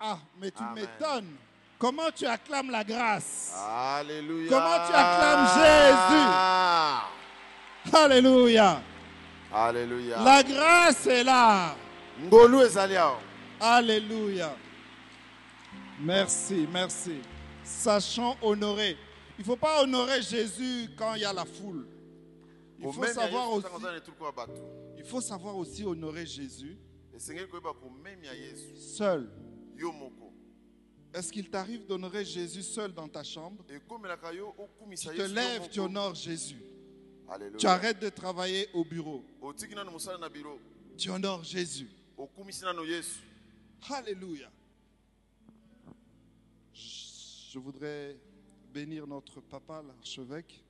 Ah, mais tu m'étonnes. Comment tu acclames la grâce? Alléluia. Comment tu acclames Jésus? Alléluia. Alléluia. La grâce est là. Alléluia. Merci, merci. Sachons honorer. Il ne faut pas honorer Jésus quand il y a la foule. Il faut savoir aussi, il faut savoir aussi honorer Jésus seul. Est-ce qu'il t'arrive d'honorer Jésus seul dans ta chambre? Tu te lèves, tu honores Jésus. Tu arrêtes de travailler au bureau. Tu honores Jésus. Alléluia. Je voudrais bénir notre papa, l'archevêque,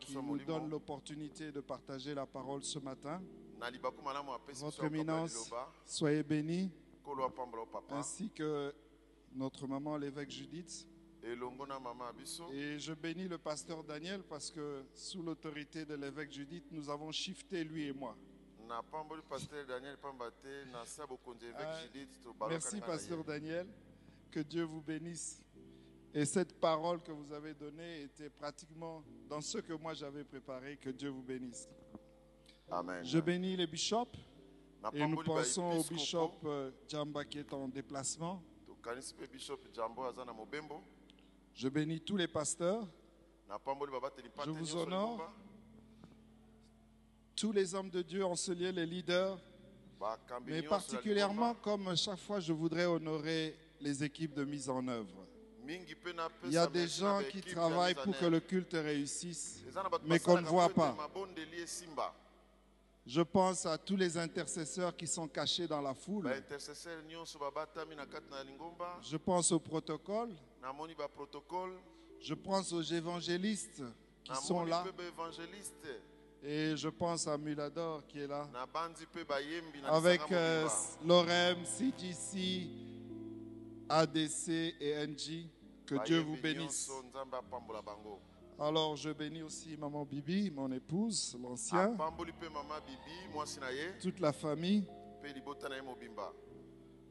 qui nous donne l'opportunité de partager la parole ce matin. Votre éminence, soyez bénis, ainsi que notre maman, l'évêque Judith. Et je bénis le pasteur Daniel parce que sous l'autorité de l'évêque Judith, nous avons shifté, lui et moi. Ah, Merci, pasteur Daniel. Que Dieu vous bénisse. Et cette parole que vous avez donnée était pratiquement dans ce que moi j'avais préparé. Que Dieu vous bénisse. amen Je bénis les bishops et nous pensons au bishop euh, Djamba qui est en déplacement. Je bénis tous les pasteurs, Je vous honore. tous les hommes de Dieu en ce lieu, les leaders, mais particulièrement comme chaque fois je voudrais honorer les équipes de mise en œuvre. Il y a des gens qui travaillent pour que le culte réussisse. Mais qu'on ne voit pas. Je pense à tous les intercesseurs qui sont cachés dans la foule. Je pense au protocole. Je pense aux évangélistes qui sont là. Et je pense à Mulador qui est là. Avec euh, l'OREM, CGC, ADC et NG. Que Dieu vous bénisse. Alors je bénis aussi Maman Bibi, mon épouse, l'ancien, ye toute la famille.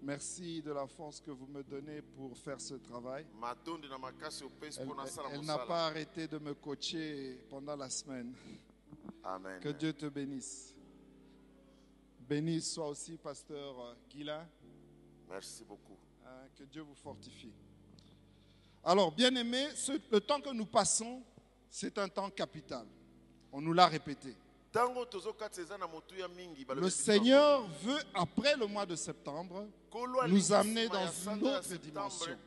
Merci de la force que vous me donnez pour faire ce travail. Elle, n'a pas arrêté de me coacher pendant la semaine. amen Que Dieu te bénisse. Béni soit aussi pasteur Guilain. merci beaucoup Hein, que Dieu vous fortifie. Alors, bien aimé, le temps que nous passons, c'est un temps capital. On nous l'a répété. Le Seigneur veut, après le mois de septembre, nous amener dans une autre dimension.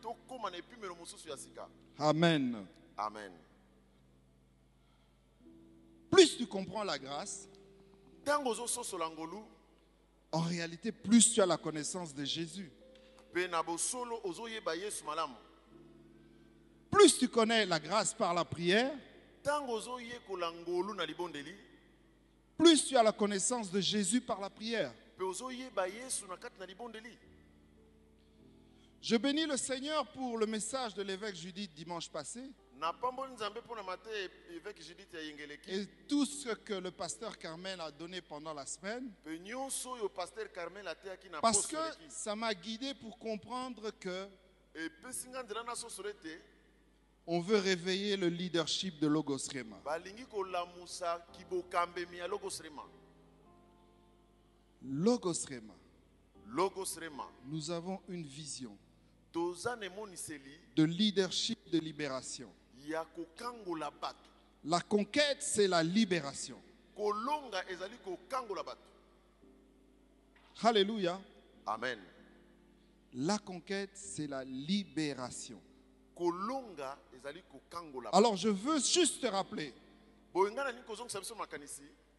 Amen. amen Plus tu comprends la grâce, en réalité, plus tu as la connaissance de Jésus. Plus tu connais la grâce par la prière, plus tu as la connaissance de Jésus par la prière. Je bénis le Seigneur pour le message de l'évêque Judith dimanche passé. Et tout ce que le pasteur Carmel a donné pendant la semaine. Parce que ça m'a guidé pour comprendre que on veut réveiller le leadership de Logos Rema. logos rema Logos nous avons une vision de leadership de libération. La conquête, c'est la libération. Alléluia. amen La conquête, c'est la libération. Alors je veux juste te rappeler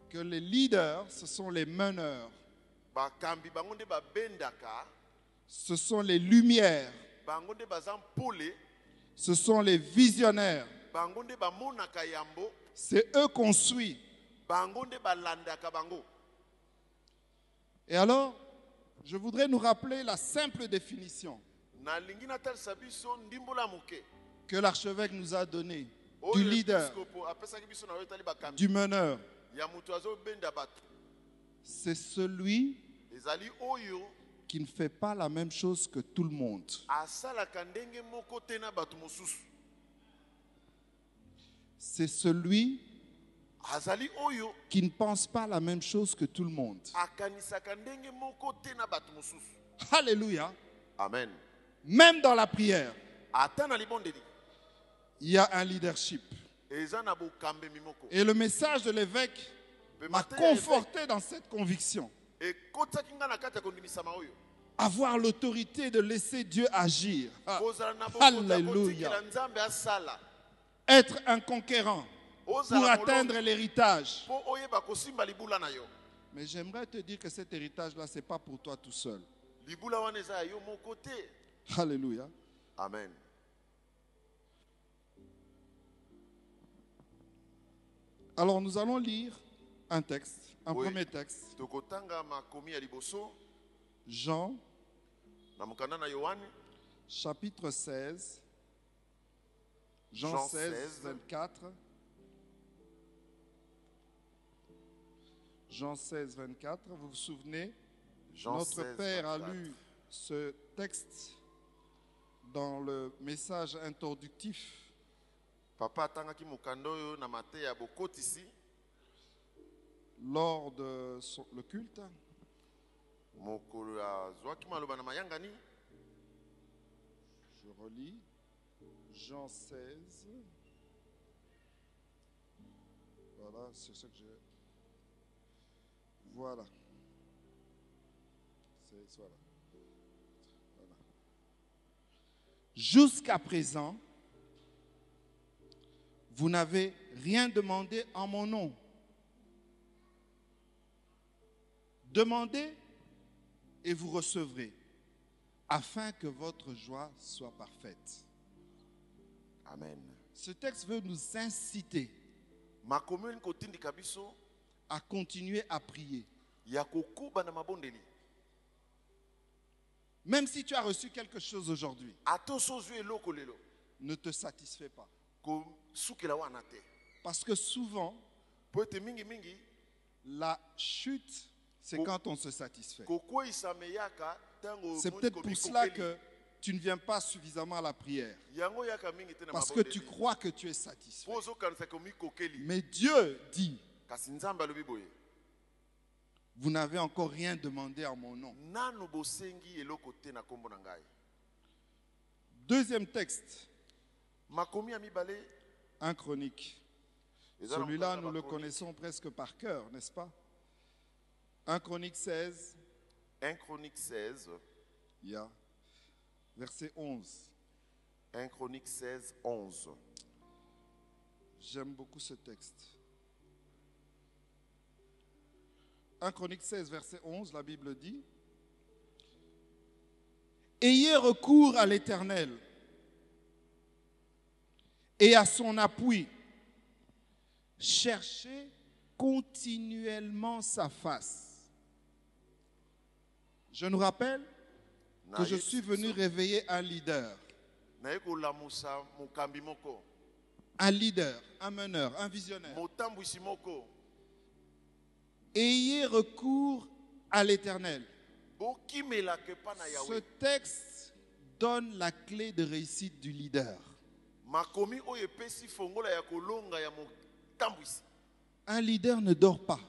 que les leaders, ce sont les meneurs, ce sont les lumières, ce sont les visionnaires. C'est eux qu'on suit. Et alors, je voudrais nous rappeler la simple définition que l'archevêque nous a donnée du oyo leader, du meneur. C'est celui qui ne fait pas la même chose que tout le monde. C'est celui qui ne pense pas la même chose que tout le monde. Alléluia. amen Même dans la prière, il y a un leadership. Et le message de l'évêque m'a conforté dans cette conviction. Avoir l'autorité de laisser Dieu agir. Ah, Alléluia. Être un conquérant pour atteindre l'héritage. Mais j'aimerais te dire que cet héritage-là, ce n'est pas pour toi tout seul. Alléluia. amen Alors nous allons lire un texte, un Oui. premier texte. Jean chapitre 16. Jean, Jean 16, 16. 24. Jean 16, 24. Vous vous souvenez? Jean Notre 16, Père a 24. lu ce texte dans le message introductif papa atangaki mokanda oyo na mateya ya bokotisi lors de son- le culte. mokolo azwaki maloba na mayangani Je relis. Jean 16. Voilà, c'est ce que je. Voilà. C'est. Voilà. Jusqu'à présent, vous n'avez rien demandé en mon nom. Demandez et vous recevrez, afin que votre joie soit parfaite. amen Ce texte veut nous inciter à continuer à prier. ya kokuba na mabondeli Même si tu as reçu quelque chose aujourd'hui, ne te satisfais pas. Parce que souvent, la chute, c'est quand on se satisfait. C'est peut-être pour cela que tu ne viens pas suffisamment à la prière. Parce que tu crois que tu es satisfait. Mais Dieu dit, kasi nzambe alobi boye vous n'avez encore rien demandé en mon nom. Deuxième texte, 1 Chronique. Celui-là, nous le connaissons presque par cœur, n'est-ce pas? 1 Chronique 16, 1 chronique 16 il y a verset 11. 1 chronique 16 11 J'aime beaucoup ce texte. 1 Chronique 16, verset 11, la Bible dit Ayez recours à l'Éternel et à son appui. Cherchez continuellement sa face. Je nous rappelle que je suis venu réveiller un leader. Un leader, un meneur, un visionnaire. Ayez recours à l'Éternel. Ce texte donne la clé de réussite du leader. Un leader ne dort pas.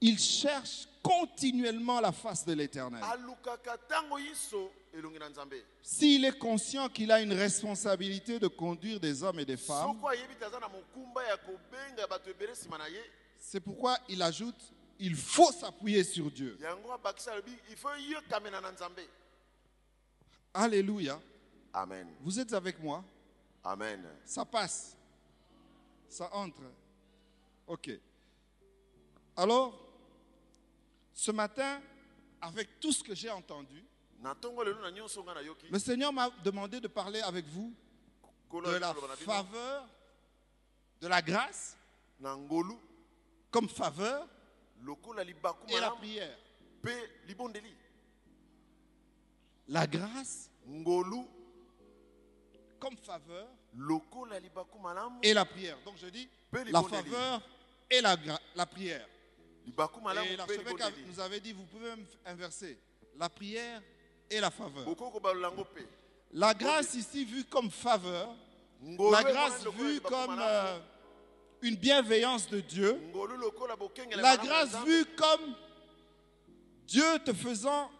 Il cherche continuellement la face de l'Éternel. S'il est conscient qu'il a une responsabilité de conduire des hommes et des femmes, c'est pourquoi il ajoute, il faut s'appuyer sur Dieu. Alléluia. amen Vous êtes avec moi? Amen Ça passe. Ça entre. OK. Alors, ce matin, avec tout ce que j'ai entendu, le Seigneur m'a demandé de parler avec vous de la faveur, de la grâce comme faveur et la prière. La grâce comme faveur et la prière. Donc je dis la faveur et la, la prière. Et l'archevêque nous avait dit, vous pouvez même inverser la prière et la faveur. La grâce ici vue comme faveur, la grâce vue comme euh, une bienveillance de Dieu, la grâce vue comme Dieu te faisant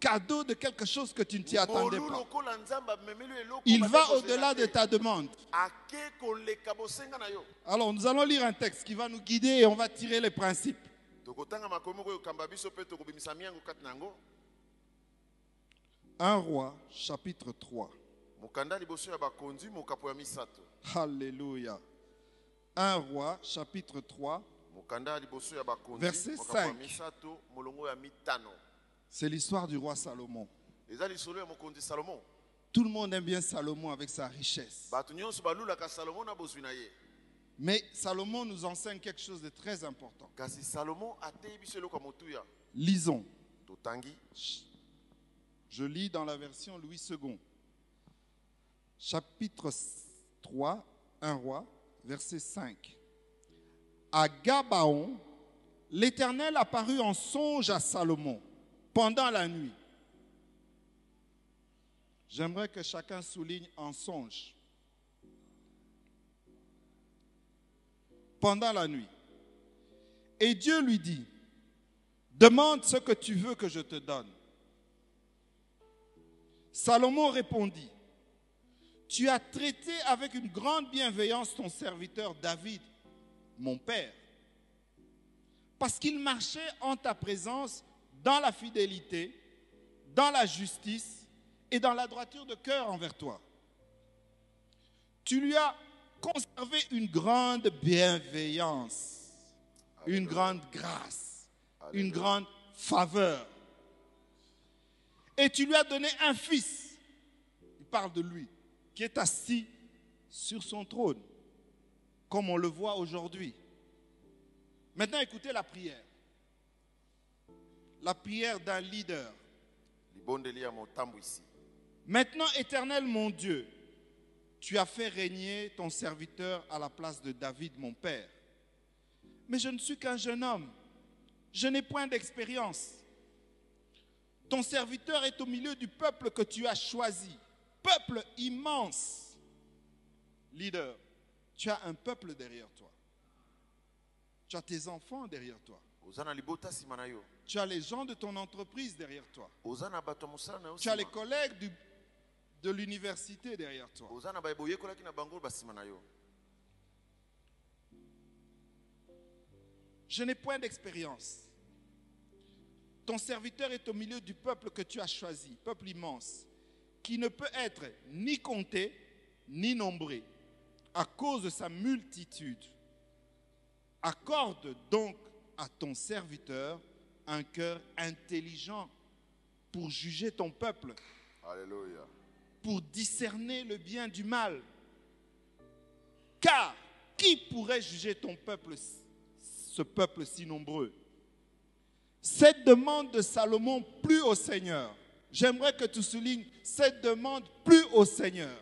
cadeau de quelque chose que tu ne t'y attendais pas. Il va au-delà de ta demande. Alors nous allons lire un texte qui va nous guider et on va tirer les principes. Tokotanga makomi moko ekamba biso mpe tokobimisa miango kati na yango 1 roi chapitre 3. mokanda liboso ya bakonzi mokapo ya misato Alléluia. 1 roi chapitre 3. mokanda ya liboso ya bakonzi Verset mokapo ya 5. misato molongo ya mitano C'est l'histoire du roi Salomon. eza lisolo ya mokonzi salomo Tout le monde aime bien Salomon avec sa richesse. bato nyonso balulaka salomo na bozwi na ye Mais Salomon nous enseigne quelque chose de très important. kasi salomo ateyi biso eloko ya motuya Lisons. totangi Je lis dans la version Louis II. Chapitre 3, 1 roi, verset 5. À Gabaon, l'Éternel apparut en songe à Salomon pendant la nuit. J'aimerais que chacun souligne en songe. Pendant la nuit. Et Dieu lui dit, demande ce que tu veux que je te donne. Salomon répondit, Tu as traité avec une grande bienveillance ton serviteur David, mon père, parce qu'il marchait en ta présence dans la fidélité, dans la justice et dans la droiture de cœur envers toi. Tu lui as conservé une grande bienveillance, une grande grâce, une grande faveur. Et tu lui as donné un fils, il parle de lui, qui est assis sur son trône, comme on le voit aujourd'hui. Maintenant, écoutez la prière. La prière d'un leader. Maintenant, éternel mon Dieu, tu as fait régner ton serviteur à la place de David, mon père. Mais je ne suis qu'un jeune homme. Je n'ai point d'expérience. Ton serviteur est au milieu du peuple que tu as choisi. Peuple immense. Leader, tu as un peuple derrière toi. Tu as tes enfants derrière toi. Tu as les gens de ton entreprise derrière toi. Tu as les collègues du- de l'université derrière toi. Je n'ai point d'expérience. Ton serviteur est au milieu du peuple que tu as choisi, peuple immense, qui ne peut être ni compté ni nombré à cause de sa multitude. Accorde donc à ton serviteur un cœur intelligent pour juger ton peuple, alleluya pour discerner le bien du mal. Car qui pourrait juger ton peuple, ce peuple si nombreux? Cette demande de Salomon plus au Seigneur. J'aimerais que tu soulignes cette demande plus au Seigneur.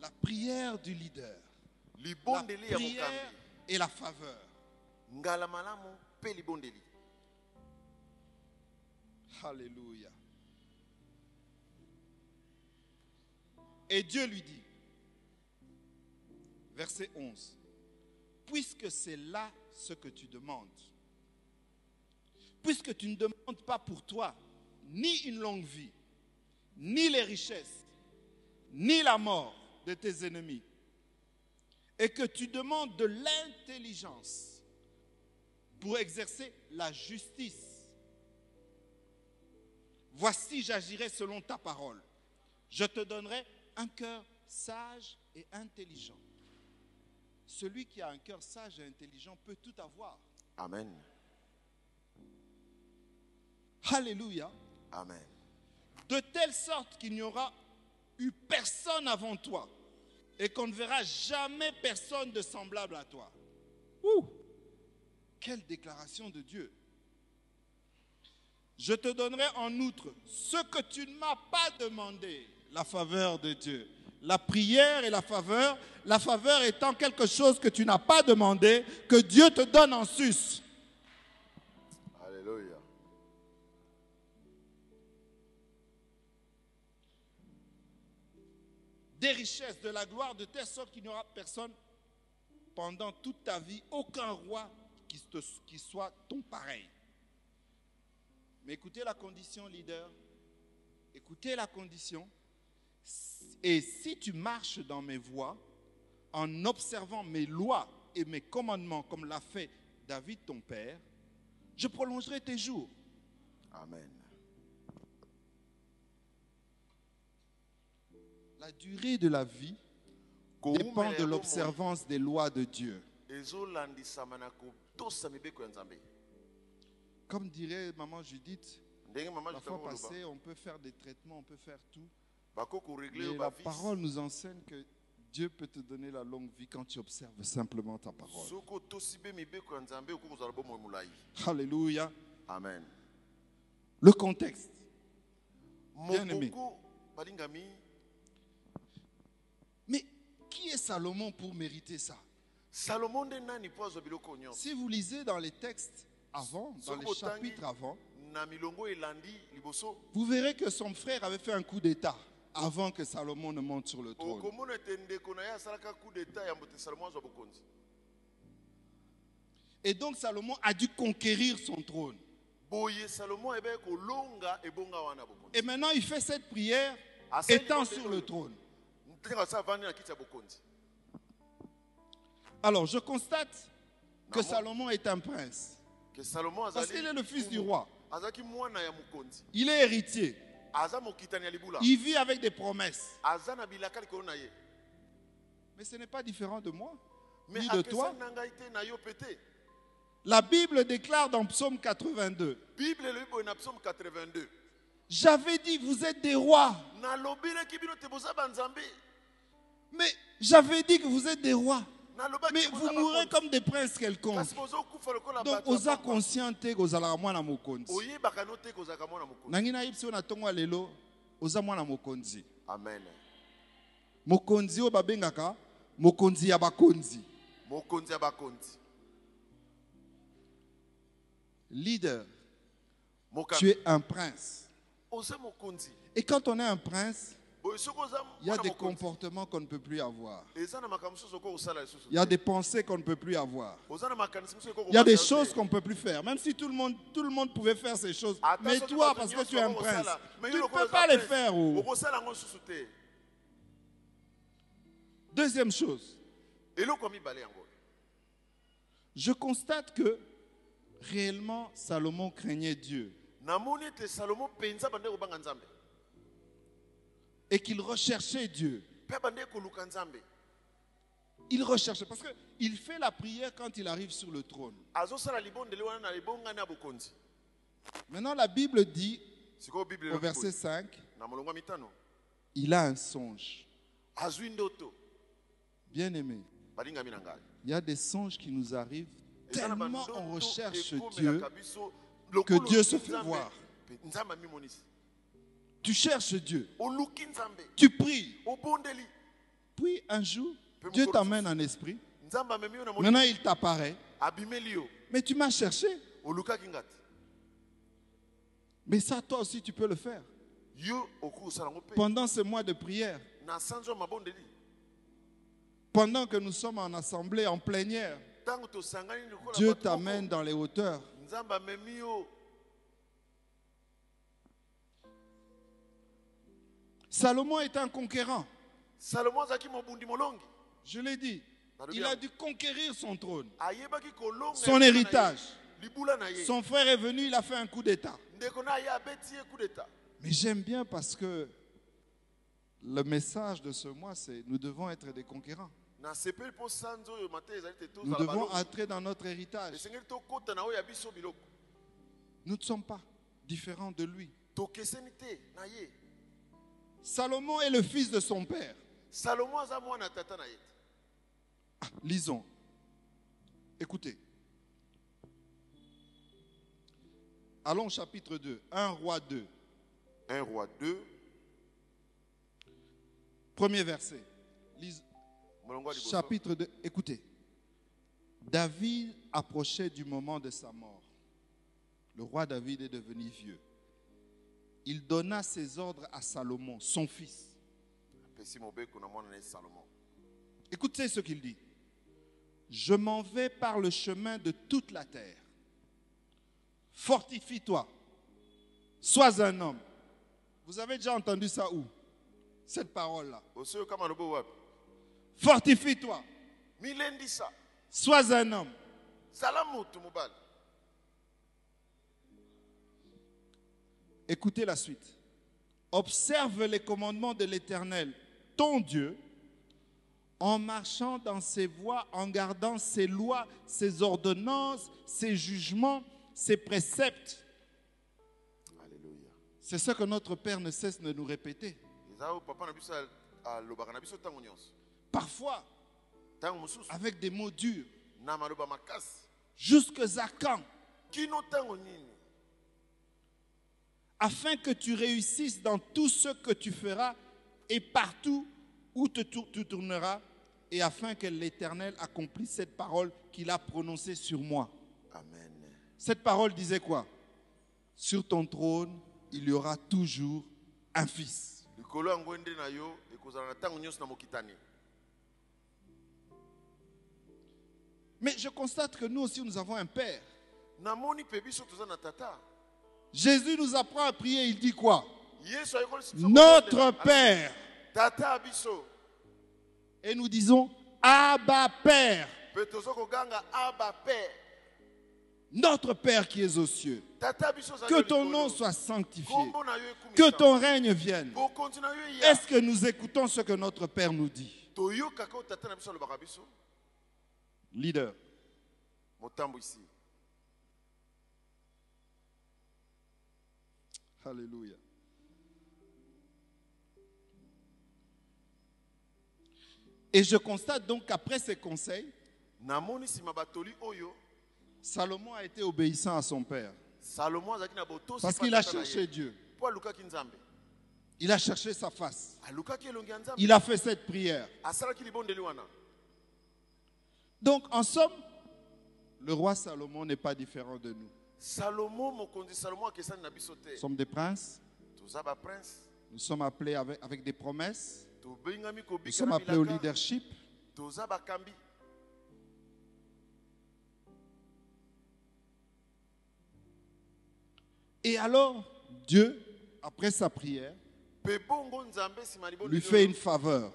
La prière du leader. La prière et la faveur. Alléluia. Et Dieu lui dit, verset 11, puisque c'est là ce que tu demandes, puisque tu ne demandes pas pour toi ni une longue vie, ni les richesses, ni la mort de tes ennemis, et que tu demandes de l'intelligence pour exercer la justice Voici, j'agirai selon ta parole. Je te donnerai un cœur sage et intelligent. Celui qui a un cœur sage et intelligent peut tout avoir. amen Alléluia. amen De telle sorte qu'il n'y aura eu personne avant toi et qu'on ne verra jamais personne de semblable à toi. Ouh, quelle déclaration de Dieu. Je te donnerai en outre ce que tu ne m'as pas demandé, la faveur de Dieu. La prière et la faveur, la faveur étant quelque chose que tu n'as pas demandé, que Dieu te donne en sus. Alléluia. Des richesses, de la gloire, de telle sorte qu'il n'y aura personne pendant toute ta vie, aucun roi qui, te- qui soit ton pareil. Mais écoutez la condition, leader. Écoutez la condition. Et si tu marches dans mes voies, en observant mes lois et mes commandements, comme l'a fait David ton père, je prolongerai tes jours. Amen. La durée de la vie dépend de l'observance des lois de Dieu. Comme dirait maman Judith, la fois passée, on peut faire des traitements, on peut faire tout. Mais la parole nous enseigne que Dieu peut te donner la longue vie quand tu observes simplement ta parole. Alléluia. amen Le contexte. Mokoko balingami Mais qui est Salomon pour mériter ça? Si vous lisez dans les textes avant, dans les chapitres avant, vous verrez que son frère avait fait un coup d'État avant que Salomon ne monte sur le trône. Et donc Salomon a dû conquérir son trône. Et maintenant il fait cette prière étant sur le trône. Alors je constate que. Salomon est un prince. Parce qu'il est le fils du roi. Il est héritier. Il vit avec des promesses. Mais ce n'est pas différent de moi, ni de toi. La Bible déclare dans Psaume 82, bible elobi boye na psaume 82 j'avais dit, vous êtes des rois. Mais j'avais dit que vous êtes des rois. Mais vous mourrez comme des princes quelconques. Donc, oza conscient te kozalaka mwana mokonzi. nangi nayebi so na ntongo ya lelo oza mwana mokonzi. Amen. Mokonzi oyo babengaka mokonzi ya bakonzi. Mokonzi ya bakonzi. Leader tu es un prince. Oza mokonzi. Et quand on est un prince il y a des comportements qu'on ne peut plus avoir. Il y a des pensées qu'on ne peut plus avoir. Il y a des choses qu'on ne peut plus faire. Même si tout le monde tout le monde pouvait faire ces choses. Mais toi parce que tu es un prince tu ne peux pas les faire oh. deuxième chose. Je constate que réellement Salomon craignait Dieu et qu'il recherchait Dieu. Il recherchait parce qu'il fait la prière quand il arrive sur le trône. Maintenant, la Bible dit, au verset boye, 5, na molongo ya mitano. il a un songe. Bien aimé, il y a des songes qui nous arrivent tellement on recherche Dieu. que Dieu se fait voir. Tu cherches Dieu, tu pries. Puis un jour, Dieu t'amène en esprit. Maintenant, il t'apparaît. Mais tu m'as cherché. Mais ça, toi aussi, tu peux le faire. Pendant ce mois de prière, pendant que nous sommes en assemblée, en plénière, Dieu t'amène dans les hauteurs. Salomon est un conquérant. salomo azalaki mobundi molongi Je l'ai dit. Il a dû conquérir son trône. Son héritage. Son frère est venu, il a fait un coup d'État. Mais j'aime bien parce que le message de ce mois, c'est nous devons être des conquérants. Nous devons entrer dans notre héritage. Nous ne sommes pas différents de lui. Salomon est le fils de son père. salomo aza mwana tata na ye te Ah, lisons. Écoutez. Allons au chapitre 2, 1 roi 2. 1 roi 2 Premier verset. Lise- chapitre 2. Écoutez. David approchait du moment de sa mort. Le roi David est devenu vieux. Il donna ses ordres à Salomon, son fils. Écoutez ce qu'il dit. Je m'en vais par le chemin de toute la terre. Fortifie-toi. Sois un homme. Vous avez déjà entendu ça où? Cette parole-là. Fortifie-toi. Sois un homme. Écoutez la suite. Observe les commandements de l'Éternel, ton Dieu, en marchant dans ses voies, en gardant ses lois, ses ordonnances, ses jugements, ses préceptes. C'est ce que notre Père ne cesse de nous répéter. Parfois avec des mots durs. Jusque à quand? Afin que tu réussisses dans tout ce que tu feras et partout où te tu tourneras, et afin que l'Éternel accomplisse cette parole qu'il a prononcée sur moi. amen Cette parole disait quoi? Sur ton trône, il y aura toujours un fils. Mais je constate que nous aussi, nous avons un Père. Jésus nous apprend à prier, il dit quoi? Notre. Père. Et nous disons, Abba Père, notre Père qui es aux cieux. Que ton nom soit sanctifié. Que ton règne vienne. Est-ce que nous écoutons ce que notre Père nous dit? Leader. Alléluia. Et je constate donc qu'après ces conseils, Salomon a été obéissant à son père. Parce qu'il a cherché. Dieu. Il a cherché sa face. Il a fait cette prière. Donc, en somme, le roi Salomon n'est pas différent de nous. Nous sommes des princes. Nous sommes appelés avec, avec des promesses. Nous sommes appelés au leadership. Et alors, Dieu, après sa prière, lui fait une faveur.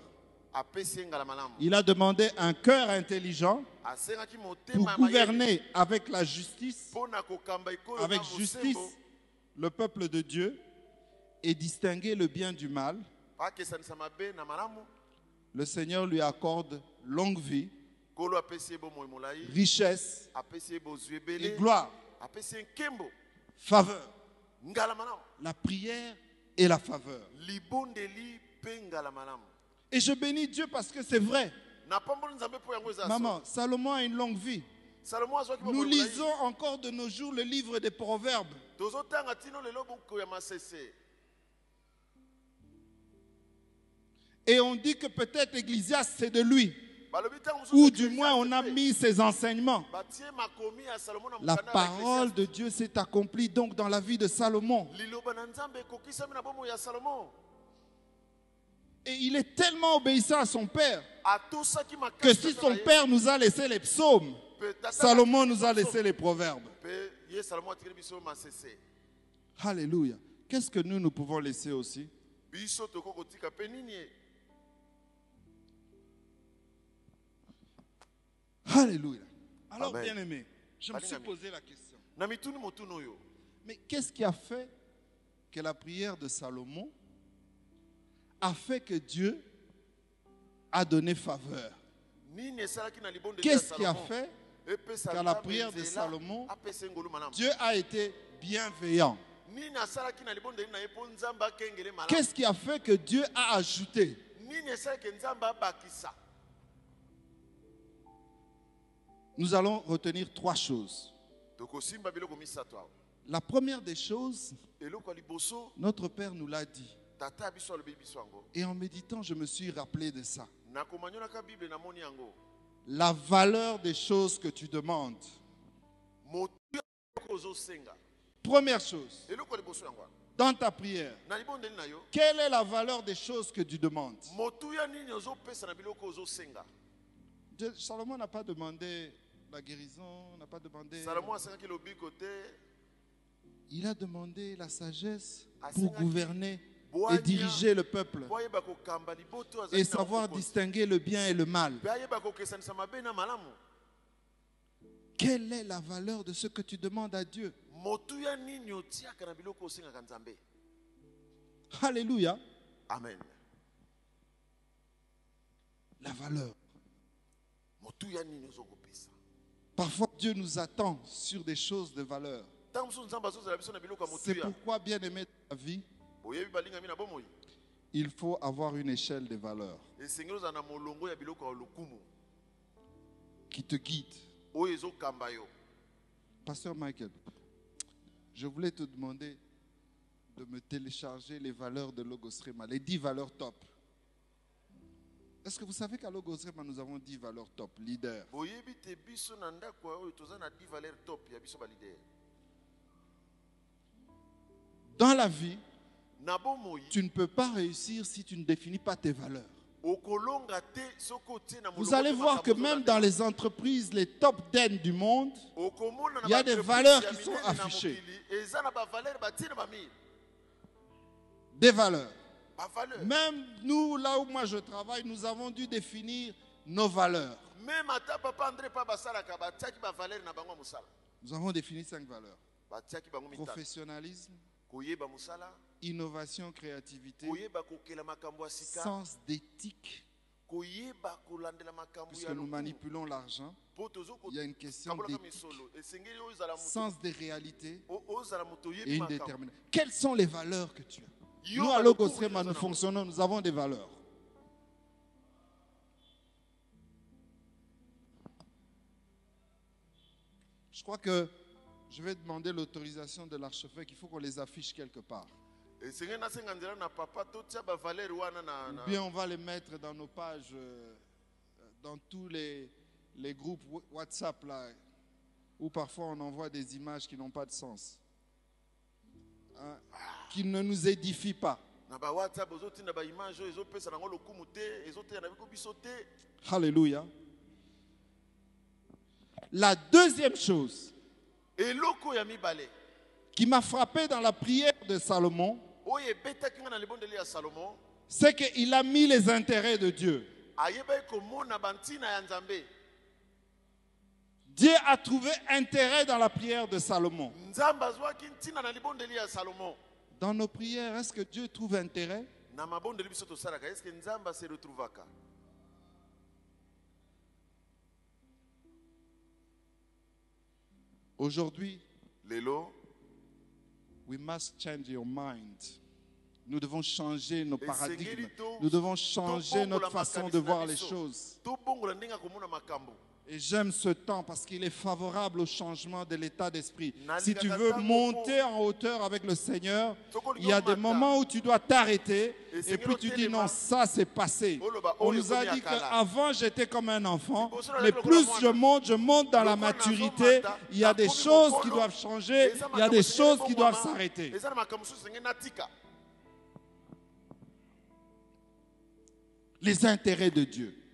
Il a demandé un cœur intelligent pour gouverner avec la justice, avec justice, le peuple de Dieu et distinguer le bien du mal. Le Seigneur lui accorde longue vie, richesse et gloire, faveur. La prière et la faveur. Et je bénis Dieu parce que c'est vrai. Maman, Salomon a une longue vie. Nous lisons encore de nos jours le livre des Proverbes. Et on dit que peut-être Ecclésiaste, c'est de lui. Ou du moins, on a mis ses enseignements. La parole de Dieu s'est accomplie donc dans la vie de Salomon. Et il est tellement obéissant à son père que si son père nous a laissé les psaumes, Salomon nous a laissé les proverbes. Alléluia. Qu'est-ce que nous, nous pouvons laisser aussi? Alléluia. Alors, Amen. bien aimé, je me suis posé la question. Mais qu'est-ce qui a fait que la prière de Salomon a fait que Dieu a donné faveur. Qu'est-ce qui a fait qu'à la prière de Salomon, Dieu a été bienveillant. Qu'est-ce qui a fait que Dieu a ajouté? Nous allons retenir trois choses. La première des choses, notre Père nous l'a dit. Et en méditant, je me suis rappelé de ça. La valeur des choses que tu demandes. Première chose, dans ta prière, quelle est la valeur des choses que tu demandes? Salomon n'a pas demandé la guérison, n'a pas demandé. Il a demandé la sagesse pour gouverner et diriger le peuple et savoir distinguer le bien et le mal. Quelle est la valeur de ce que tu demandes à Dieu? Alléluia. amen La valeur. Parfois, Dieu nous attend sur des choses de valeur. C'est pourquoi, bien aimé la vie, il faut avoir une échelle de valeur esengeli ozala na molongo ya biloko ya lokumu. qui te guide. Pasteur Michael, je voulais te demander de me télécharger les valeurs de Logos Rema, les 10 valeurs top. Est-ce que vous savez qu'à Logos Rema, nous avons 10 valeurs top, leader. Dans la vie, tu ne peux pas réussir si tu ne définis pas tes valeurs. Vous allez voir que même dans les entreprises, les top 10 du monde, il y a des valeurs qui sont affichées. des valeurs. Même nous, là où moi je travaille, nous avons dû définir nos valeurs. Nous avons défini cinq valeurs. Professionnalisme, innovation, créativité, sens d'éthique, puisque nous manipulons l'argent. Il y a une question d'éthique, sens des réalités et une détermination. Quelles sont les valeurs que tu as Nous, à balokumu Logos Rema, eza nous fonctionnons, nous avons des valeurs. Je crois que je vais demander l'autorisation de l'archevêque. Il faut qu'on les affiche quelque part. Na, Ou bien on va les mettre dans nos pages, euh, dans tous les, les groupes WhatsApp, là, où parfois on envoie des images qui n'ont pas de sens, Hein, qui ne nous édifient pas. Alléluia. La deuxième chose qui m'a frappé dans la prière de Salomon, c'est qu'il a mis les intérêts de Dieu. Dieu a trouvé intérêt dans la prière de Salomon. Dans nos prières, est-ce que Dieu trouve intérêt? Na we must change your mind. Nous devons changer nos paradigmes. Nous devons changer notre façon de voir les choses. Et j'aime ce temps parce qu'il est favorable au changement de l'état d'esprit. Si tu veux monter en hauteur avec le Seigneur, il y a des moments où tu dois t'arrêter Et puis tu dis non, ça c'est passé. Oloba, On oyo nous a dit qu'avant j'étais comme un enfant, mais plus je monte, je monte dans la maturité. Il y a des choses qui doivent changer, il y a des choses qui doivent s'arrêter. Les intérêts de Dieu.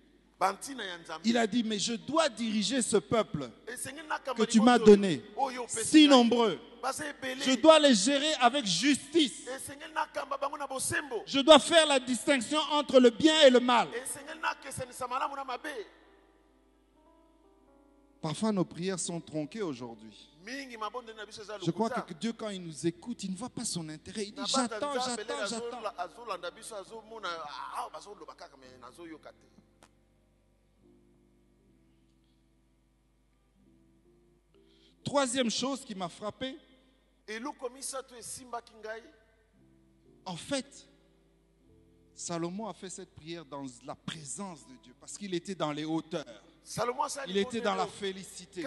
Il a dit, mais je dois diriger ce peuple que tu m'as donné, si nombreux. Je dois les gérer avec justice. Je dois faire la distinction entre le bien et le mal. Parfois, nos prières sont tronquées aujourd'hui. Je crois que Dieu, quand il nous écoute, il ne voit pas son intérêt. Il dit J'attends, j'attends, j'attends. Troisième chose qui m'a frappé, ngai en fait, Salomon a fait cette prière dans la présence de Dieu parce qu'il était dans les hauteurs. Il était dans la félicité.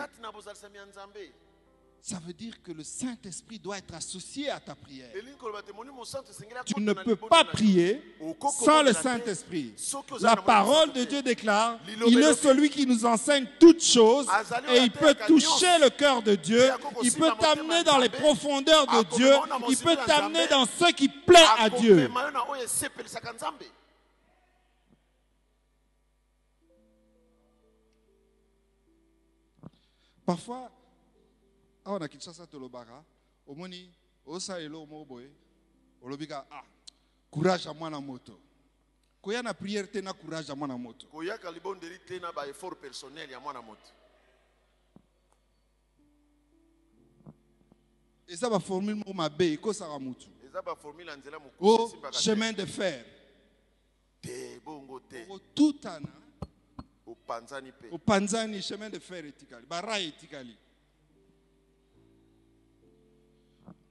Ça veut dire que le Saint-Esprit doit être associé à ta prière. Tu ne peux pas prier sans le. Saint-Esprit. La parole de. Dieu déclare, il est celui qui nous enseigne toutes choses et il peut toucher le cœur de Dieu, il peut t'amener dans les profondeurs de Dieu, il peut t'amener dans ce qui plaît à Dieu. Parfois, awa na kinshasa tolobaka omoni osalela omoko boye olobika ah courage ya mwana moto. Koya na priere te na courage ya mwana moto. Koyaka libondeli te na baeffort personnel ya mwana moto. Eza baformule moko mabe ekosaka motu eza baformule ya nzela mokusi o chemin de fer. Te bongo te. Okotutana opanzani mpe opanzani chemin de fer etikali. Barai etikali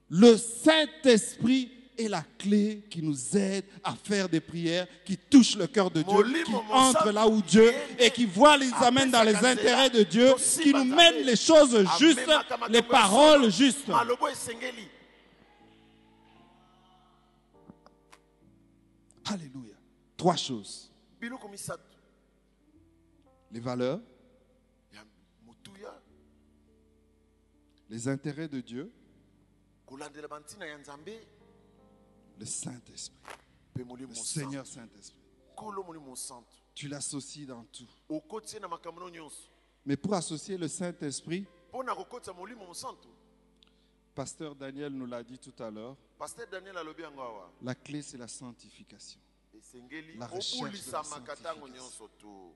le saint-esprit est la clé qui nous aide à faire des prières qui touchent le cœur de Dieu, qui entrent là où Dieu et qui voient les amène dans les intérêts de Dieu, qui nous mènent les choses justes, les paroles justes. Alléluia. Trois choses. Les valeurs, les intérêts de Dieu, le Saint-Esprit, le Seigneur Saint-Esprit. Tu l'associes dans tout. Mais pour associer le Saint-Esprit, Pasteur Daniel nous l'a dit tout à l'heure, la clé c'est la sanctification. La recherche de la sanctification.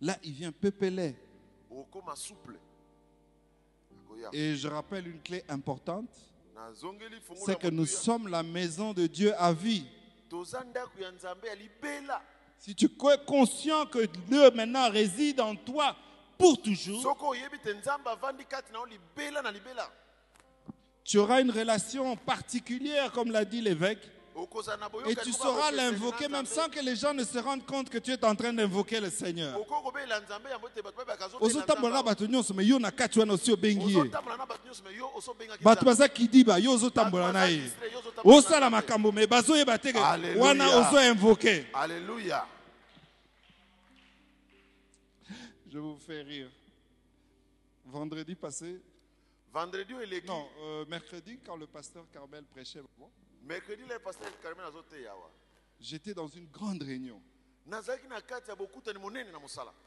Là, il vient pepeler. Et je rappelle une clé importante, c'est que nous sommes la maison de Dieu à vie. Si tu es conscient que Dieu maintenant réside en toi pour toujours, tu auras une relation particulière, comme l'a dit l'évêque, et tu sauras l'invoquer même sans que les gens ne se rendent compte que tu es en train d'invoquer le Seigneur. ozotambola na bato nyonso me yo na kati wana osi obengi ye. Bato baza kidiba yo ozotambola na ye. osala makambo me bazoyeba te wana ozoinvoke je vous fais rire. Vendredi passé vendredi eleki non euh, mercredi quand le pasteur Carmel prêchait bon, awa j'étais dans une grande réunion.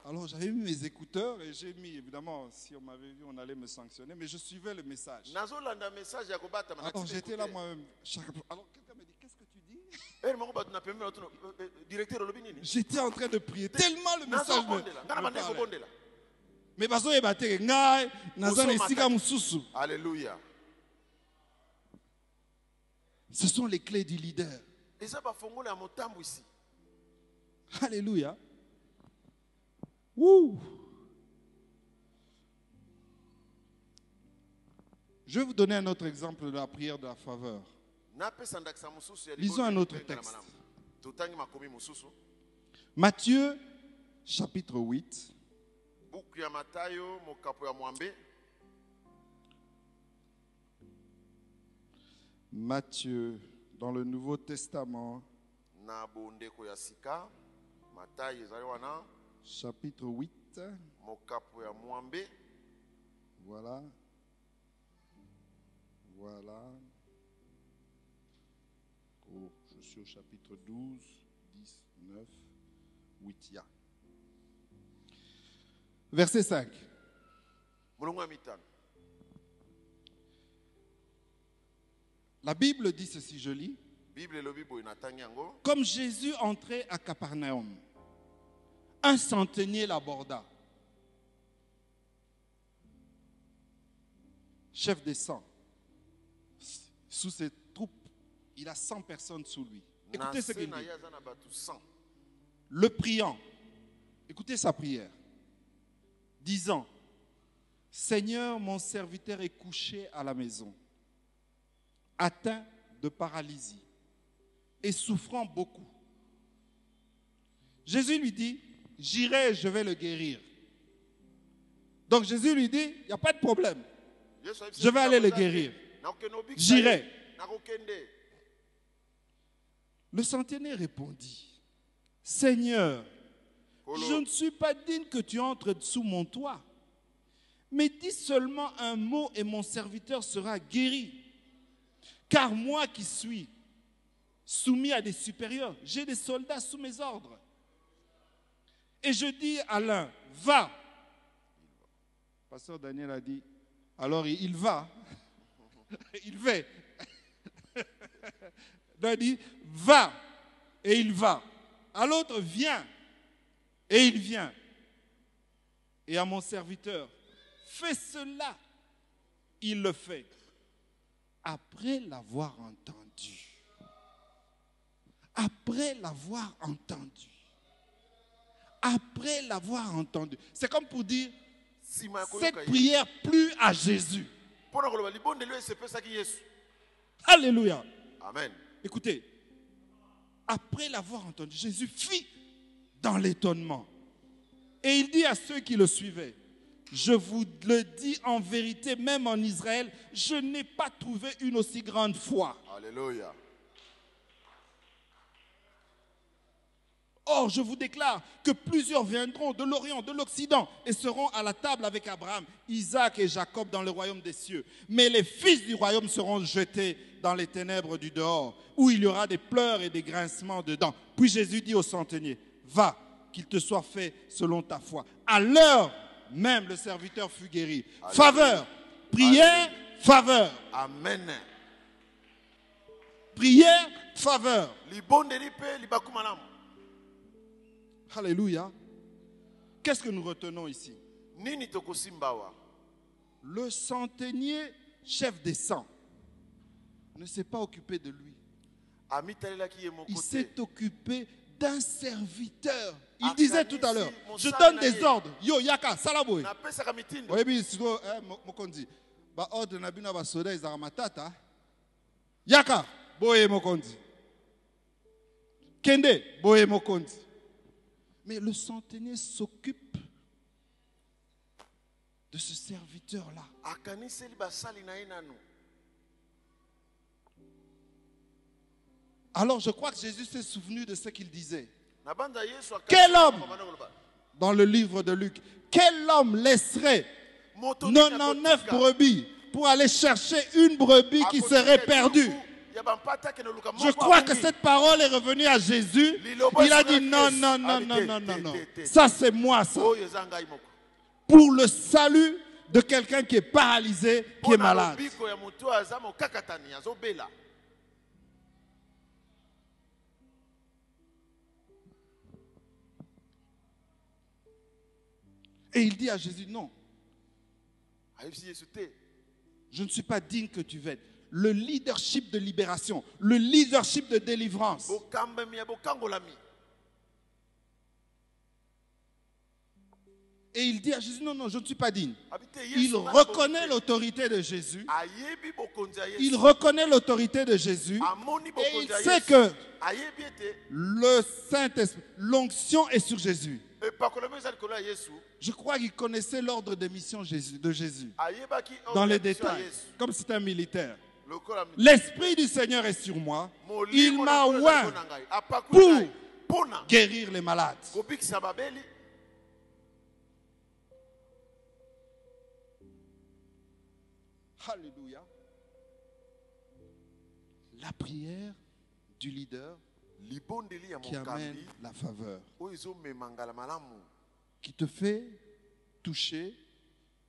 Alors j'avais mis mes écouteurs et j'ai mis évidemment si on m'avait vu on allait me sanctionner mais je suivais le message. Alors j'étais là moi-même alors quelqu'un me dit qu'est-ce que tu dis? Batuno directeur olobi nini j'étais en train de prier. Tellement le message me, me parlait. kobondela me bazoyeba te ke ngai naza na Osomaka. esika mosusu alléluia ce sont les clés du leader. Alléluia. Wouh. je vais vous donner un autre exemple de la prière de la faveur. Lisons un autre texte. Matthieu chapitre 8 Matthieu dans le Nouveau Testament chapitre 8 mokapo ya mwambe. Voilà. Voilà. Oh, je suis au chapitre 12 10 9 8 ya. Verset 5 La Bible dit ceci, je lis. Comme Jésus entrait à Capernaum, un centenier l'aborda. Chef des cent. Sous ses troupes, il a 100 personnes sous lui. Écoutez ce qu'il dit. ye aza na bato 100 Le priant, écoutez sa prière, disant, Seigneur, mon serviteur est couché à la maison, atteint de paralysie et souffrant beaucoup. Jésus lui dit, J'irai, je vais le guérir. Donc Jésus lui dit, il n'y a pas de problème. Je vais aller le guérir. J'irai. Le centenaire répondit, Seigneur, je ne suis pas digne que tu entres sous mon toit, mais dis seulement un mot et mon serviteur sera guéri. Car moi qui suis soumis à des supérieurs, j'ai des soldats sous mes ordres. Et je dis à l'un, va. Pasteur Daniel a dit, alors il va. Il va. Il dit, va. Et il va. À l'autre, viens. Et il vient. Et à mon serviteur, fais cela. Il le fait. Après l'avoir entendu. Après l'avoir entendu. Après l'avoir entendu. C'est comme pour dire, cette prière plus à Jésus. Alléluia. amen Écoutez, après l'avoir entendu, Jésus fit dans l'étonnement. Et il dit à ceux qui le suivaient, je vous le dis en vérité, même en Israël, je n'ai pas trouvé une aussi grande foi. alleluya Or, je vous déclare que plusieurs viendront de l'Orient, de l'Occident, et seront à la table avec Abraham, Isaac et Jacob dans le royaume des cieux. Mais les fils du royaume seront jetés dans les ténèbres du dehors, où il y aura des pleurs et des grincements dedans. Puis Jésus dit au centenier, va, qu'il te soit fait selon ta foi. À l'heure même, le serviteur fut guéri. Faveur, prière, faveur, amen. Prière, faveur. Alléluia. Qu'est-ce que nous retenons ici? Le centenier, chef des cent, ne s'est pas occupé de lui. Il s'est occupé d'un serviteur. Il disait tout à l'heure, je donne des ordres. Yo, yaka, salaboy. oyebi siko eh, mo- mokonzi baordre na bino basoda ezalaka matata. Yaka boye mokonzi kende boye mokonzi mais le centenier s'occupe de ce serviteur alors je crois que Jésus s'est souvenu de ce qu'il disait Quel homme? Dans le livre de Luc quel homme laisserait moto nini 99 akotika? brebis pour aller chercher une brebis qui serait perdue? Je crois que cette parole est revenue à Jésus. Il a dit non, non, non, non, non, non, non. Ça, c'est moi, ça. moko Pour le salut de quelqu'un qui est paralysé, qui est malade. Et il dit à Jésus, non, je ne suis pas digne que tu viennes. Le leadership de libération, le leadership de délivrance. Et il dit à Jésus, non, non, je ne suis pas digne. te Il reconnaît l'autorité de Jésus. Il reconnaît l'autorité de Jésus. Et il sait que le Saint-Esprit, l'onction est sur Jésus. Je crois qu'il connaissait l'ordre de mission Jésus- de Jésus. dans les détails, comme c'est un militaire. L'Esprit du Seigneur est sur moi. Il m'a oint pour guérir les malades. Alléluia. La prière du leader qui amène la faveur, qui te fait toucher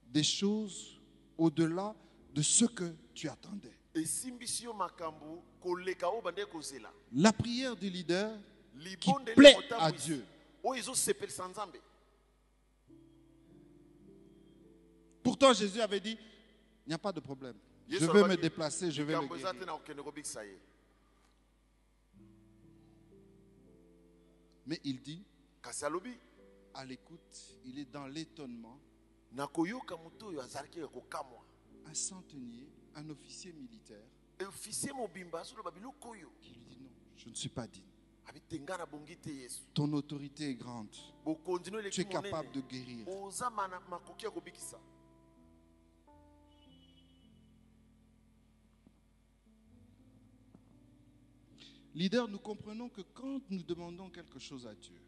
des choses au-delà de ce que tu attendais. La prière du leader qui plaît à Dieu. Pourtant, Jésus avait dit, il n'y a pas de problème. Je vais me déplacer, je vais guérir. Mais il dit, à l'écoute, il est dans l'étonnement. Un centenier, un officier militaire, oyo qui lui dit non, je ne suis pas digne. Ton autorité est grande. Tu es capable de guérir. Leader, nous comprenons que quand nous demandons quelque chose à Dieu,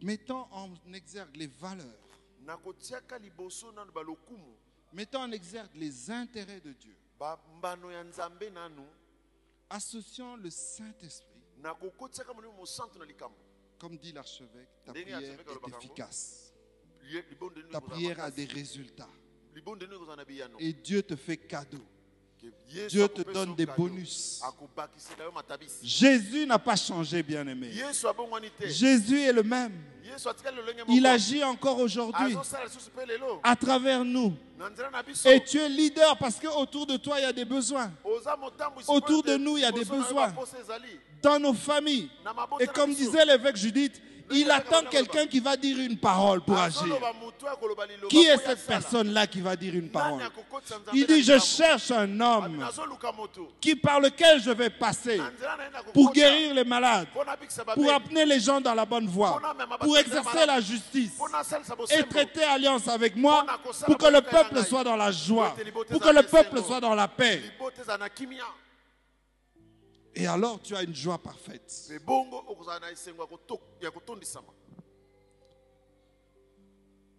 mettons en exergue les valeurs, mettons en exergue les intérêts de Dieu, associons le Saint-Esprit. Comme dit l'archevêque, ta prière est efficace. Ta prière a des résultats. Et Dieu te fait cadeau. Dieu te donne des bonus. Jésus n'a pas changé, bien-aimé. Jésus est le même. Il agit encore aujourd'hui à travers nous. Et tu es leader parce qu'autour de toi, il y a des besoins. Autour de nous, il y a des besoins. Dans nos familles. Et comme disait l'évêque Judith, il attend quelqu'un qui va dire une parole pour agir. Qui est cette personne-là qui va dire une parole? Il dit, je cherche un homme qui, par lequel je vais passer pour guérir les malades, pour amener les gens dans la bonne voie, pour exercer la justice et traiter alliance avec moi pour que le peuple soit dans la joie, pour que le peuple soit dans la paix. Et alors tu as une joie parfaite.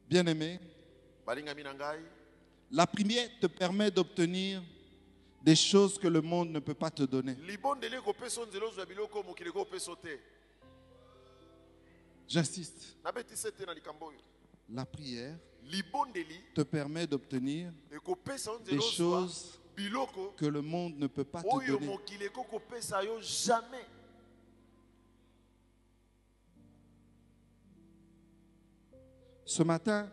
Bien-aimé, la prière te permet d'obtenir des choses que le monde ne peut pas te donner. J'insiste, la prière te permet d'obtenir des choses que le monde ne peut pas te donner. jamais. Ce matin,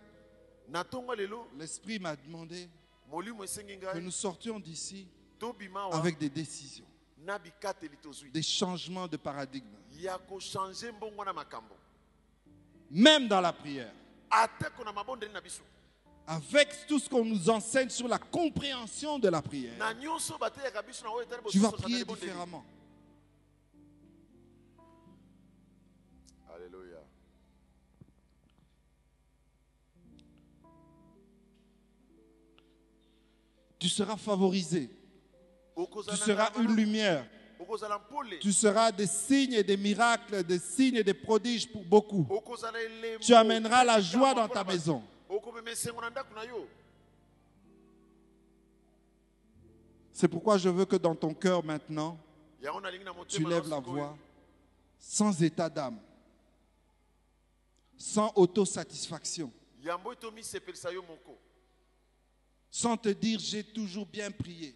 l'Esprit m'a demandé que nous sortions d'ici avec des décisions, des changements de paradigme, même dans la prière. Avec tout ce qu'on nous enseigne sur la compréhension de la prière, tu vas prier différemment. Alléluia. Tu seras favorisé. Tu seras une lumière. Tu seras des signes et des miracles, des signes et des prodiges pour beaucoup. Tu amèneras la joie dans ta maison. Okomema esengo na ndako na yo. C'est pourquoi je veux que dans ton cœur maintenant, tu lèves la voix. sans état d'âme, sans autosatisfaction, sans te dire j'ai toujours bien prié.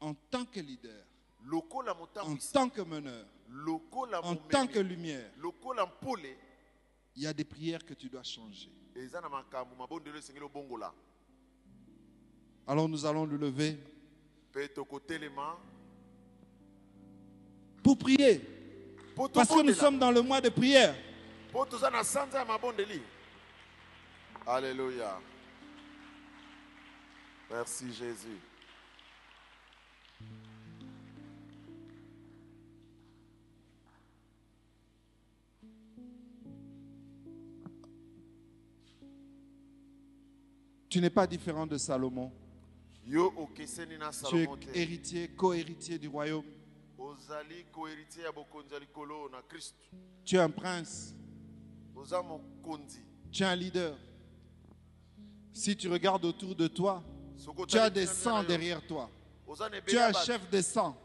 En tant que leader, en tant que meneur, en tant que lumière, il y a des prières que tu dois changer. Alors nous allons nous lever pour prier. Parce que nous sommes dans le mois de prière. alleluya merci jésus Tu n'es pas différent de Salomon. Tu es héritier, co-héritier du royaume. Tu es un prince. Tu es un leader. Si tu regardes autour de toi, tu as des sangs derrière toi. Tu es un chef des sangs.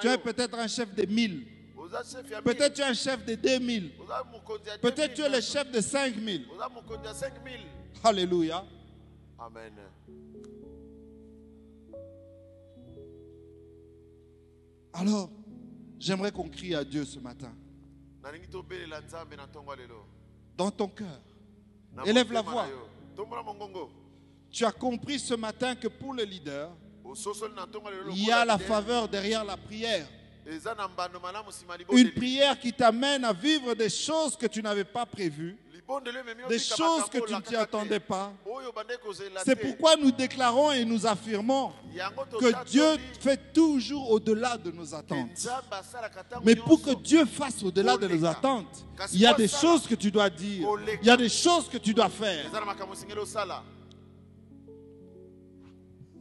Tu es peut-être un chef des mille. Peut-être 1000 tu es un chef des deux mille. Peut-être tu es 2000 le chef de cinq mille. Oza mokonzi ya 5000 Alléluia. amen Alors, j'aimerais qu'on crie à Dieu ce matin. Dans ton cœur. Élève la voix. Tu as compris ce matin que pour le leader, il y a la faveur derrière la prière. Une prière qui t'amène à vivre des choses que tu n'avais pas prévues. des choses que tu ne t'y te. attendais pas. C'est pourquoi nous déclarons et nous affirmons que Dieu fait toujours au-delà de nos attentes. Mais pour que. Dieu fasse au-delà de nos attentes, il y a des choses que tu dois dire, il y a des choses que tu dois faire.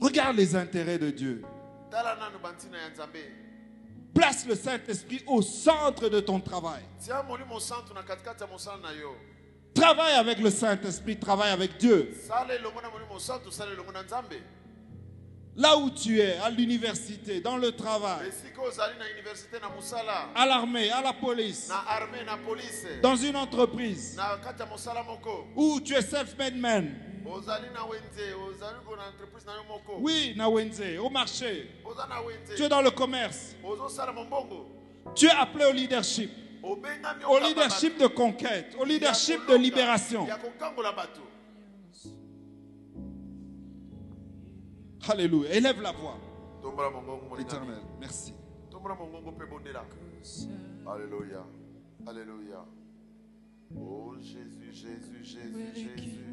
Regarde les intérêts de Dieu. Place le Saint-Esprit au centre de ton travail. Travaille avec le Saint-Esprit, travaille avec Dieu. Là où tu es, à l'université, dans le travail, à l'armée, à la police, dans une entreprise, où tu es self-made man, oui, au marché. Tu es dans le commerce. Tu es appelé au leadership. Au leadership de conquête, au leadership de libération. Alléluia. Élève la voix. Éternel, merci. Alléluia. Alléluia. Oh Jésus, Jésus, Jésus, Jésus.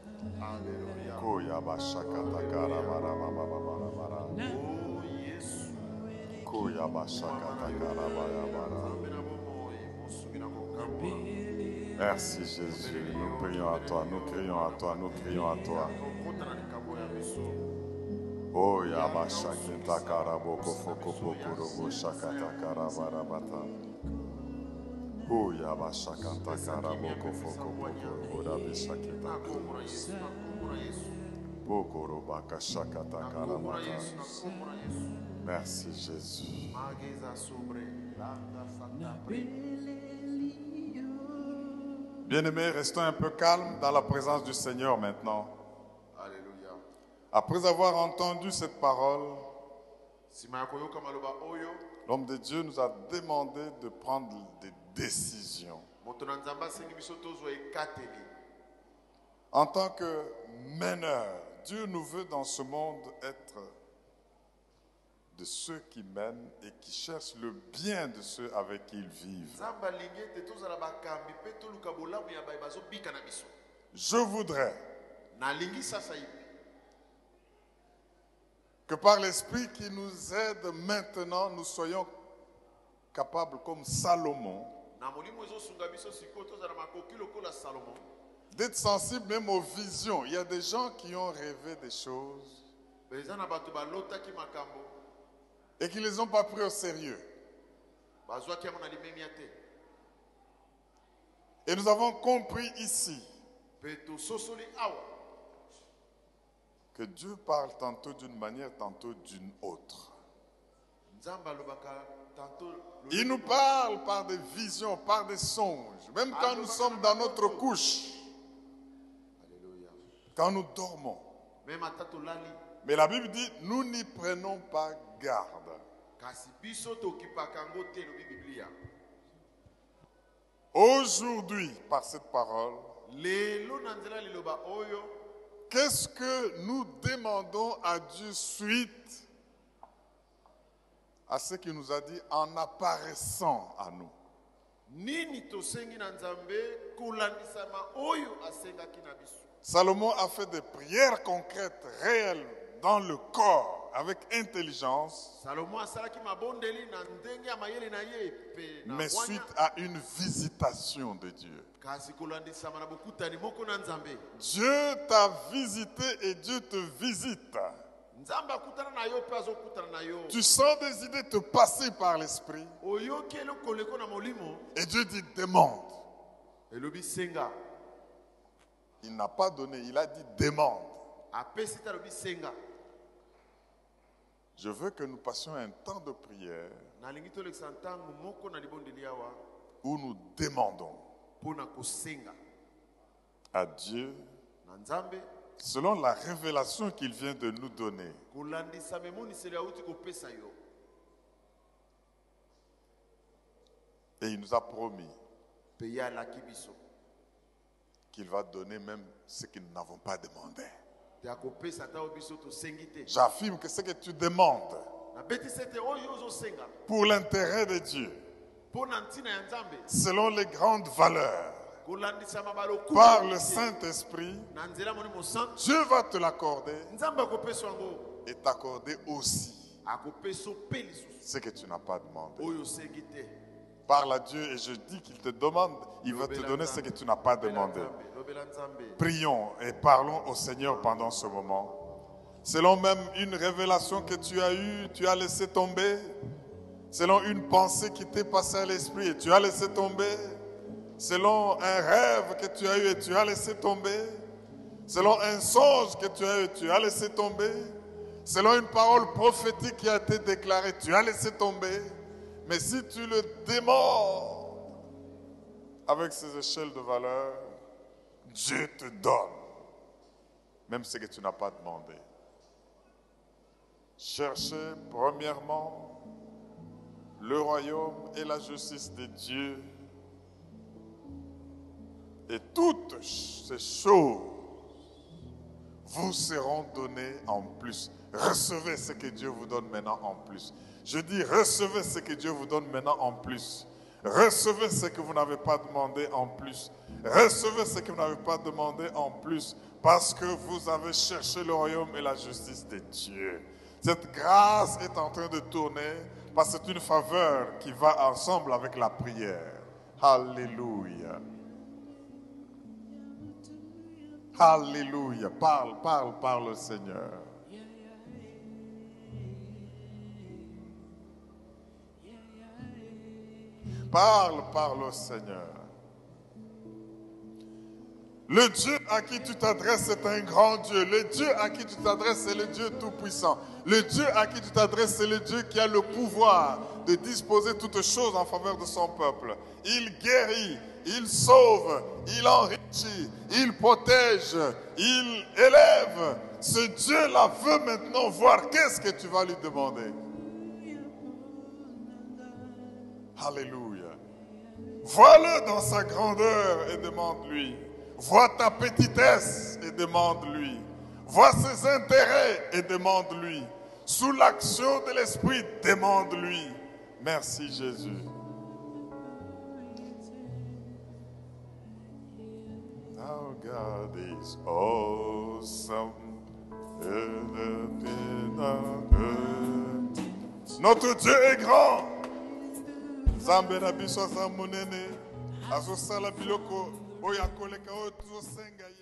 Merci Jésus, nous prions à toi, nous crions à toi, nous crions à toi. Oh Yabashakita Karaboko Foko Pokorobo Shakata Karabarabata. Merci Jésus. Bien-aimés, restons un peu calmes dans la présence du Seigneur maintenant. Après avoir entendu cette parole, L'homme de Dieu nous a demandé de prendre des en tant que meneur, Dieu nous veut dans ce monde être de ceux qui mènent et qui cherchent le bien de ceux avec qui ils vivent. Je voudrais que par l'Esprit qui nous aide maintenant, nous soyons capables, comme Salomon, d'être sensibles même aux visions. Il y a des gens qui ont rêvé des choses et qui ne les ont pas pris au sérieux. Et nous avons compris ici que Dieu parle tantôt d'une manière, tantôt d'une autre. Il nous parle par des visions, par des songes, même quand nous sommes dans notre couche, quand nous dormons. Mais la Bible dit, nous n'y prenons pas garde. Aujourd'hui, par cette parole, qu'est-ce que nous demandons à Dieu suite à ce qu'il nous a dit en apparaissant à nous. Salomon a fait des prières concrètes, réelles, dans le corps, avec intelligence. Mais suite à une visitation de Dieu. Dieu t'a visité et Dieu te visite. Tu sens des idées te passer par l'esprit. Et Dieu dit demande. Il n'a pas donné, il a dit demande. Je veux que nous passions un temps de prière où nous demandons à Dieu selon la révélation qu'il vient de nous donner. Et il nous a promis qu'il va donner même ce que nous n'avons pas demandé. J'affirme que ce que tu demandes pour l'intérêt de Dieu, selon les grandes valeurs, par le. Saint-Esprit, Dieu va te l'accorder et t'accorder aussi ce que tu n'as pas demandé. Parle à Dieu et je dis qu'il te demande, il va te donner ce que tu n'as pas demandé. Prions et parlons au Seigneur pendant ce moment. Selon même une révélation que tu as eue, tu as laissé tomber. Selon une pensée qui t'est passée à l'esprit et tu as laissé tomber. Selon un rêve que tu as eu et tu as laissé tomber. Selon un songe que tu as eu et tu as laissé tomber. Selon une parole prophétique qui a été déclarée, tu as laissé tomber. Mais si tu le demandes avec ces échelles de valeur, Dieu te donne, même ce que tu n'as pas demandé. Cherchez premièrement le royaume et la justice de Dieu. Et toutes ces choses vous seront données en plus. Recevez ce que Dieu vous donne maintenant en plus. Je dis, recevez ce que Dieu vous donne maintenant en plus. Recevez ce que vous n'avez pas demandé en plus. Recevez ce que vous n'avez pas demandé en plus. Parce que vous avez cherché le royaume et la justice de Dieu. Cette grâce est en train de tourner parce que c'est une faveur qui va ensemble avec la prière. Alléluia. Alléluia. Parle, parle, parle au Seigneur. Parle, parle au Seigneur. Le Dieu à qui tu t'adresses est un grand Dieu. Le Dieu à qui tu t'adresses est le Dieu tout-puissant. Le Dieu à qui tu t'adresses c'est le Dieu qui a le pouvoir de disposer toutes choses en faveur de son peuple. Il guérit, il sauve, il enrichit, il protège, il élève. Ce Dieu-là veut maintenant voir qu'est-ce que tu vas lui demander? Alléluia. Vois-le dans sa grandeur et demande-lui. Vois ta petitesse et demande-lui. Vois ses intérêts et demande-lui. Sous l'action de l'Esprit, demande-lui. Merci Jésus. God is awesome. Notre Dieu est grand. nzambe na biso aza monene azosala biloko oyo akoleka oyo tozosenga ye